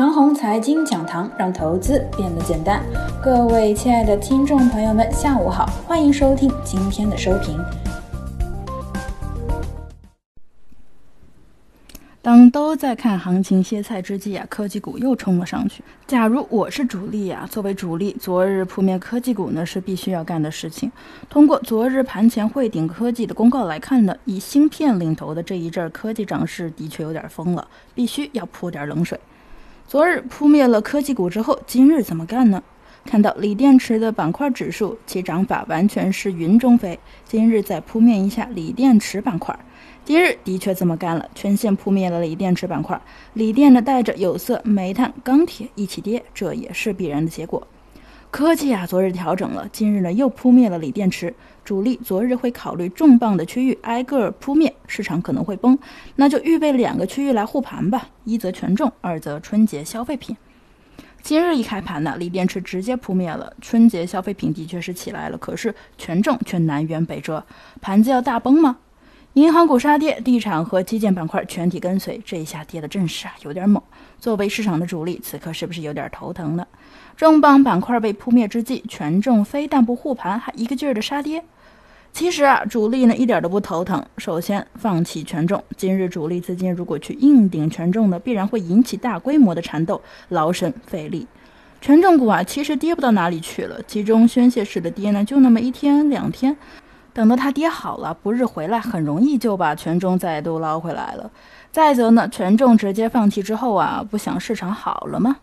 长虹财经讲堂，让投资变得简单。各位亲爱的听众朋友们，下午好，欢迎收听今天的收评。当都在看行情歇菜之际啊，科技股又冲了上去。假如我是主力啊，作为主力，昨日扑灭科技股呢是必须要干的事情。通过昨日盘前汇顶科技的公告来看呢，以芯片领头的这一阵科技涨势的确有点疯了，必须要泼点冷水。昨日扑灭了科技股之后，今日怎么干呢？看到锂电池的板块指数，其涨法完全是云中飞。今日再扑灭一下锂电池板块，今日的确这么干了，全线扑灭了锂电池板块。锂电的带着有色、煤炭、钢铁一起跌，这也是必然的结果。科技啊，昨日调整了，今日呢又扑灭了锂电池。主力昨日会考虑重磅的区域挨个扑灭，市场可能会崩，那就预备两个区域来护盘吧，一则权重，二则春节消费品。今日一开盘呢，锂电池直接扑灭了，春节消费品的确是起来了，可是权重却南辕北辙，盘子要大崩吗？银行股杀跌，地产和基建板块全体跟随，这一下跌的阵势啊有点猛。作为市场的主力，此刻是不是有点头疼呢？重磅板块被扑灭之际，权重非但不护盘，还一个劲儿的杀跌。其实啊，主力呢一点都不头疼。首先放弃权重，今日主力资金如果去硬顶权重呢，必然会引起大规模的缠斗，劳神费力。权重股啊，其实跌不到哪里去了，集中宣泄式的跌呢，就那么一天两天，等到它跌好了，不日回来，很容易就把权重再度捞回来了。再则呢，权重直接放弃之后啊，不想市场好了吗？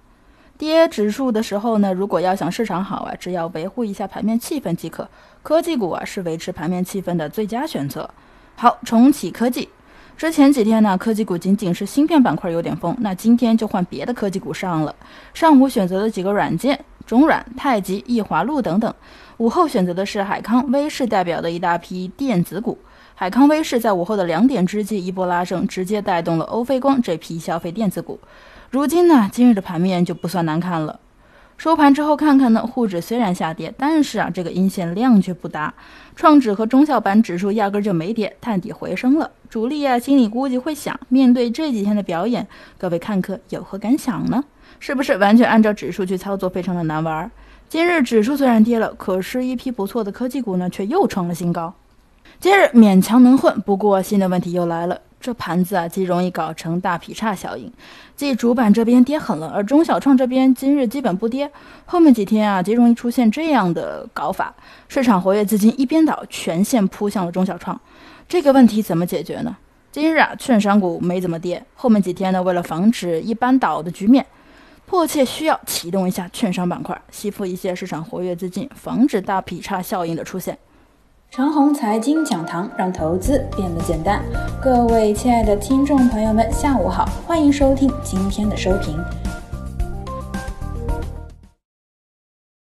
跌指数的时候呢，如果要想市场好啊，只要维护一下盘面气氛即可。科技股啊是维持盘面气氛的最佳选择。好，重启科技。之前几天呢，科技股仅仅是芯片板块有点疯，那今天就换别的科技股上了。上午选择的几个软件，中软、太极、易华路等等。午后选择的是海康威视代表的一大批电子股。海康威视在午后的两点之际一波拉升，直接带动了欧菲光这批消费电子股。如今呢，今日的盘面就不算难看了。收盘之后看看呢，沪指虽然下跌，但是啊，这个阴线量却不大。创指和中小板指数压根就没跌，探底回升了。主力啊，心里估计会想：面对这几天的表演，各位看客有何感想呢？是不是完全按照指数去操作，非常的难玩？今日指数虽然跌了，可是一批不错的科技股呢，却又创了新高。今日勉强能混，不过新的问题又来了。这盘子啊，极容易搞成大劈叉效应，即主板这边跌狠了，而中小创这边今日基本不跌。后面几天啊，极容易出现这样的搞法：市场活跃资金一边倒，全线扑向了中小创。这个问题怎么解决呢？今日啊，券商股没怎么跌。后面几天呢，为了防止一般倒的局面，迫切需要启动一下券商板块，吸附一些市场活跃资金，防止大劈叉效应的出现。长虹财经讲堂，让投资变得简单。各位亲爱的听众朋友们，下午好，欢迎收听今天的收评。